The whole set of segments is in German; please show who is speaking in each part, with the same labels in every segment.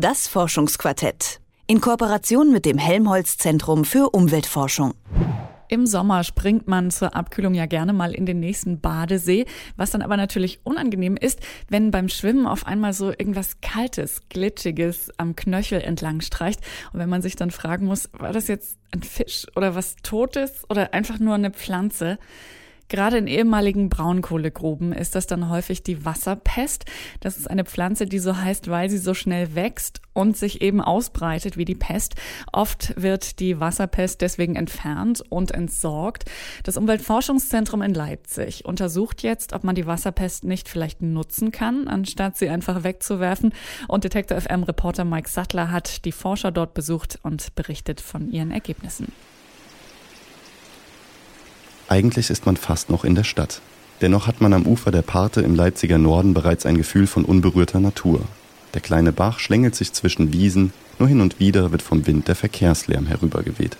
Speaker 1: Das Forschungsquartett. In Kooperation mit dem Helmholtz Zentrum für Umweltforschung.
Speaker 2: Im Sommer springt man zur Abkühlung ja gerne mal in den nächsten Badesee, was dann aber natürlich unangenehm ist, wenn beim Schwimmen auf einmal so irgendwas Kaltes, Glitschiges am Knöchel entlang streicht und wenn man sich dann fragen muss, war das jetzt ein Fisch oder was Totes oder einfach nur eine Pflanze? Gerade in ehemaligen Braunkohlegruben ist das dann häufig die Wasserpest. Das ist eine Pflanze, die so heißt, weil sie so schnell wächst und sich eben ausbreitet wie die Pest. Oft wird die Wasserpest deswegen entfernt und entsorgt. Das Umweltforschungszentrum in Leipzig untersucht jetzt, ob man die Wasserpest nicht vielleicht nutzen kann, anstatt sie einfach wegzuwerfen. Und Detektor FM Reporter Mike Sattler hat die Forscher dort besucht und berichtet von ihren Ergebnissen.
Speaker 3: Eigentlich ist man fast noch in der Stadt. Dennoch hat man am Ufer der Parte im Leipziger Norden bereits ein Gefühl von unberührter Natur. Der kleine Bach schlängelt sich zwischen Wiesen, nur hin und wieder wird vom Wind der Verkehrslärm herübergeweht.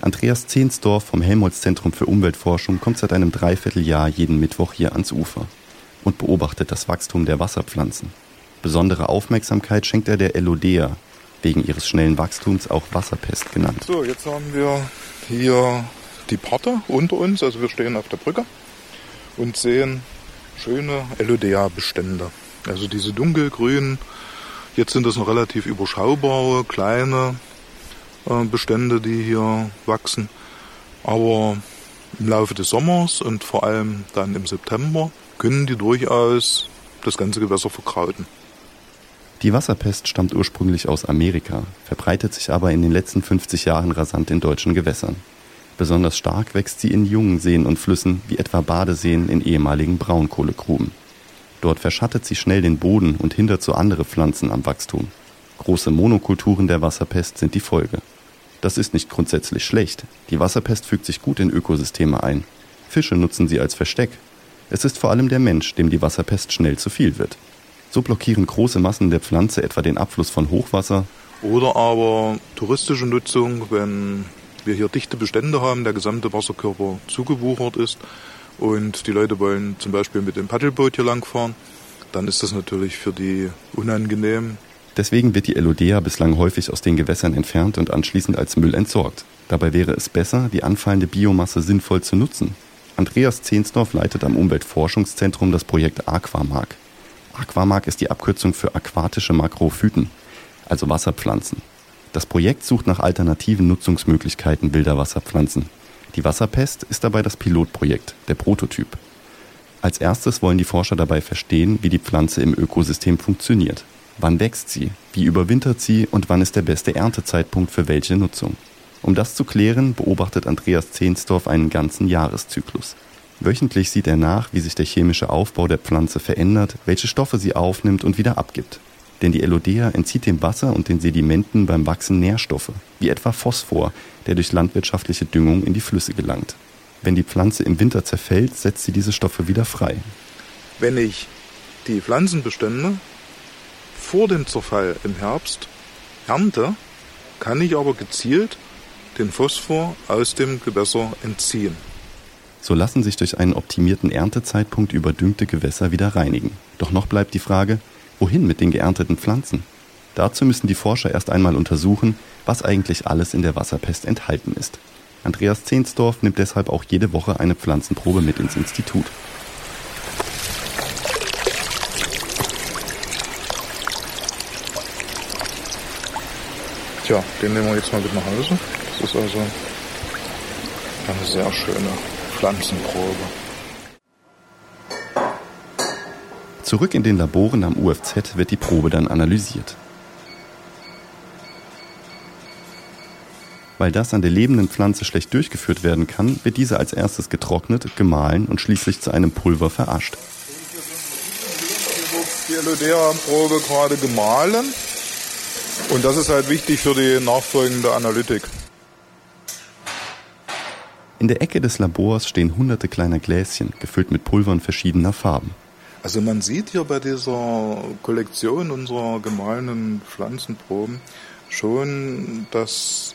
Speaker 3: Andreas Zehnsdorf vom Helmholtz-Zentrum für Umweltforschung kommt seit einem Dreivierteljahr jeden Mittwoch hier ans Ufer und beobachtet das Wachstum der Wasserpflanzen. Besondere Aufmerksamkeit schenkt er der Elodea, wegen ihres schnellen Wachstums auch Wasserpest genannt.
Speaker 4: So, jetzt haben wir hier die Parte unter uns, also wir stehen auf der Brücke und sehen schöne Elodea-Bestände. Also diese dunkelgrünen, jetzt sind das noch relativ überschaubare, kleine äh, Bestände, die hier wachsen. Aber im Laufe des Sommers und vor allem dann im September können die durchaus das ganze Gewässer verkrauten.
Speaker 3: Die Wasserpest stammt ursprünglich aus Amerika, verbreitet sich aber in den letzten 50 Jahren rasant in deutschen Gewässern. Besonders stark wächst sie in jungen Seen und Flüssen, wie etwa Badeseen in ehemaligen Braunkohlegruben. Dort verschattet sie schnell den Boden und hindert so andere Pflanzen am Wachstum. Große Monokulturen der Wasserpest sind die Folge. Das ist nicht grundsätzlich schlecht. Die Wasserpest fügt sich gut in Ökosysteme ein. Fische nutzen sie als Versteck. Es ist vor allem der Mensch, dem die Wasserpest schnell zu viel wird. So blockieren große Massen der Pflanze etwa den Abfluss von Hochwasser.
Speaker 4: Oder aber touristische Nutzung, wenn wir hier dichte Bestände haben, der gesamte Wasserkörper zugewuchert ist und die Leute wollen zum Beispiel mit dem Paddelboot hier langfahren, dann ist das natürlich für die unangenehm.
Speaker 3: Deswegen wird die Elodea bislang häufig aus den Gewässern entfernt und anschließend als Müll entsorgt. Dabei wäre es besser, die anfallende Biomasse sinnvoll zu nutzen. Andreas Zehnsdorf leitet am Umweltforschungszentrum das Projekt Aquamark. Aquamark ist die Abkürzung für aquatische Makrophyten, also Wasserpflanzen. Das Projekt sucht nach alternativen Nutzungsmöglichkeiten wilder Wasserpflanzen. Die Wasserpest ist dabei das Pilotprojekt, der Prototyp. Als erstes wollen die Forscher dabei verstehen, wie die Pflanze im Ökosystem funktioniert. Wann wächst sie? Wie überwintert sie? Und wann ist der beste Erntezeitpunkt für welche Nutzung? Um das zu klären, beobachtet Andreas Zehnsdorf einen ganzen Jahreszyklus. Wöchentlich sieht er nach, wie sich der chemische Aufbau der Pflanze verändert, welche Stoffe sie aufnimmt und wieder abgibt. Denn die Elodea entzieht dem Wasser und den Sedimenten beim Wachsen Nährstoffe, wie etwa Phosphor, der durch landwirtschaftliche Düngung in die Flüsse gelangt. Wenn die Pflanze im Winter zerfällt, setzt sie diese Stoffe wieder frei.
Speaker 4: Wenn ich die Pflanzenbestände vor dem Zerfall im Herbst ernte, kann ich aber gezielt den Phosphor aus dem Gewässer entziehen.
Speaker 3: So lassen sich durch einen optimierten Erntezeitpunkt überdüngte Gewässer wieder reinigen. Doch noch bleibt die Frage, wohin mit den geernteten Pflanzen? Dazu müssen die Forscher erst einmal untersuchen, was eigentlich alles in der Wasserpest enthalten ist. Andreas Zehnsdorf nimmt deshalb auch jede Woche eine Pflanzenprobe mit ins Institut.
Speaker 4: Tja, den nehmen wir jetzt mal mit nach Hause. Das ist also eine sehr schöne Pflanzenprobe.
Speaker 3: Zurück in den Laboren am UFZ wird die Probe dann analysiert. Weil das an der lebenden Pflanze schlecht durchgeführt werden kann, wird diese als erstes getrocknet, gemahlen und schließlich zu einem Pulver verascht.
Speaker 4: Die Elodea-Probe gerade gemahlen. Und das ist halt wichtig für die nachfolgende Analytik.
Speaker 3: In der Ecke des Labors stehen hunderte kleiner Gläschen, gefüllt mit Pulvern verschiedener Farben.
Speaker 4: Also man sieht hier bei dieser Kollektion unserer gemahlenen Pflanzenproben schon, dass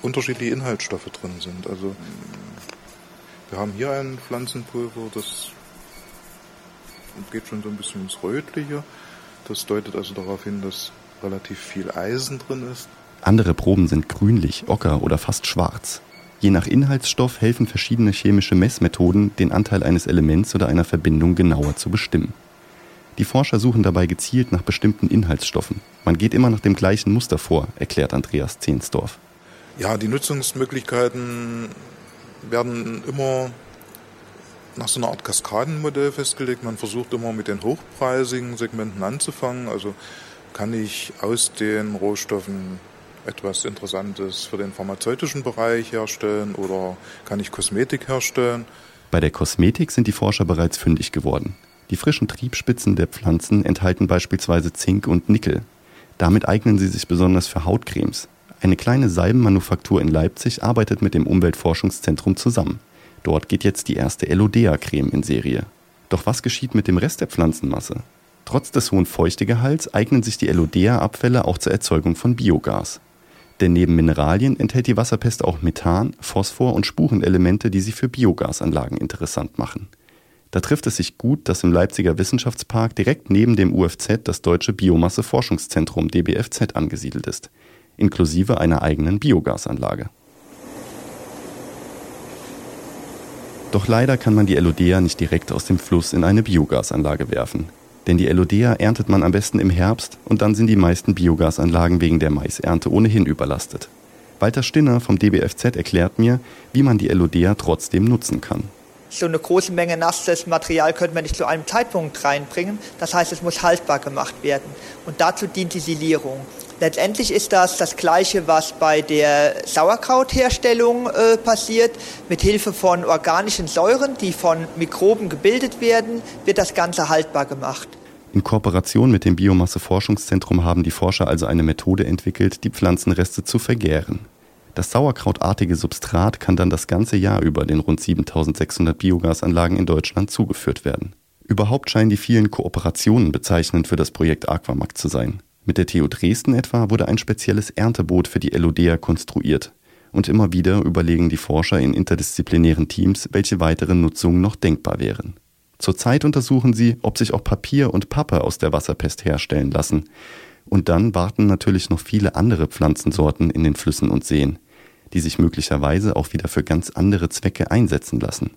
Speaker 4: unterschiedliche Inhaltsstoffe drin sind. Also wir haben hier ein Pflanzenpulver, das geht schon so ein bisschen ins Rötliche. Das deutet also darauf hin, dass relativ viel Eisen drin ist.
Speaker 3: Andere Proben sind grünlich, ocker oder fast schwarz. Je nach Inhaltsstoff helfen verschiedene chemische Messmethoden, den Anteil eines Elements oder einer Verbindung genauer zu bestimmen. Die Forscher suchen dabei gezielt nach bestimmten Inhaltsstoffen. Man geht immer nach dem gleichen Muster vor, erklärt Andreas Zehnsdorf.
Speaker 4: Ja, die Nutzungsmöglichkeiten werden immer nach so einer Art Kaskadenmodell festgelegt. Man versucht immer mit den hochpreisigen Segmenten anzufangen. Also kann ich aus den Rohstoffen etwas Interessantes für den pharmazeutischen Bereich herstellen oder kann ich Kosmetik herstellen.
Speaker 3: Bei der Kosmetik sind die Forscher bereits fündig geworden. Die frischen Triebspitzen der Pflanzen enthalten beispielsweise Zink und Nickel. Damit eignen sie sich besonders für Hautcremes. Eine kleine Salbenmanufaktur in Leipzig arbeitet mit dem Umweltforschungszentrum zusammen. Dort geht jetzt die erste Elodea-Creme in Serie. Doch was geschieht mit dem Rest der Pflanzenmasse? Trotz des hohen Feuchtegehalts eignen sich die Elodea-Abfälle auch zur Erzeugung von Biogas. Denn neben Mineralien enthält die Wasserpest auch Methan, Phosphor und Spurenelemente, die sie für Biogasanlagen interessant machen. Da trifft es sich gut, dass im Leipziger Wissenschaftspark direkt neben dem UFZ das Deutsche Biomasseforschungszentrum DBFZ angesiedelt ist, inklusive einer eigenen Biogasanlage. Doch leider kann man die Elodea nicht direkt aus dem Fluss in eine Biogasanlage werfen. Denn die Elodea erntet man am besten im Herbst und dann sind die meisten Biogasanlagen wegen der Maisernte ohnehin überlastet. Walter Stinner vom DBFZ erklärt mir, wie man die Elodea trotzdem nutzen kann
Speaker 5: so eine große Menge nasses Material könnte man nicht zu einem Zeitpunkt reinbringen. Das heißt, es muss haltbar gemacht werden. Und dazu dient die Silierung. Letztendlich ist das das Gleiche, was bei der Sauerkrautherstellung äh, passiert. Mit Hilfe von organischen Säuren, die von Mikroben gebildet werden, wird das Ganze haltbar gemacht.
Speaker 3: In Kooperation mit dem Biomasseforschungszentrum haben die Forscher also eine Methode entwickelt, die Pflanzenreste zu vergären. Das sauerkrautartige Substrat kann dann das ganze Jahr über den rund 7600 Biogasanlagen in Deutschland zugeführt werden. Überhaupt scheinen die vielen Kooperationen bezeichnend für das Projekt Aquamac zu sein. Mit der TU Dresden etwa wurde ein spezielles Ernteboot für die Elodea konstruiert. Und immer wieder überlegen die Forscher in interdisziplinären Teams, welche weiteren Nutzungen noch denkbar wären. Zurzeit untersuchen sie, ob sich auch Papier und Pappe aus der Wasserpest herstellen lassen. Und dann warten natürlich noch viele andere Pflanzensorten in den Flüssen und Seen die sich möglicherweise auch wieder für ganz andere Zwecke einsetzen lassen.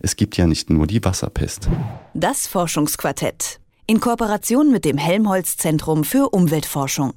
Speaker 3: Es gibt ja nicht nur die Wasserpest.
Speaker 1: Das Forschungsquartett in Kooperation mit dem Helmholtz Zentrum für Umweltforschung.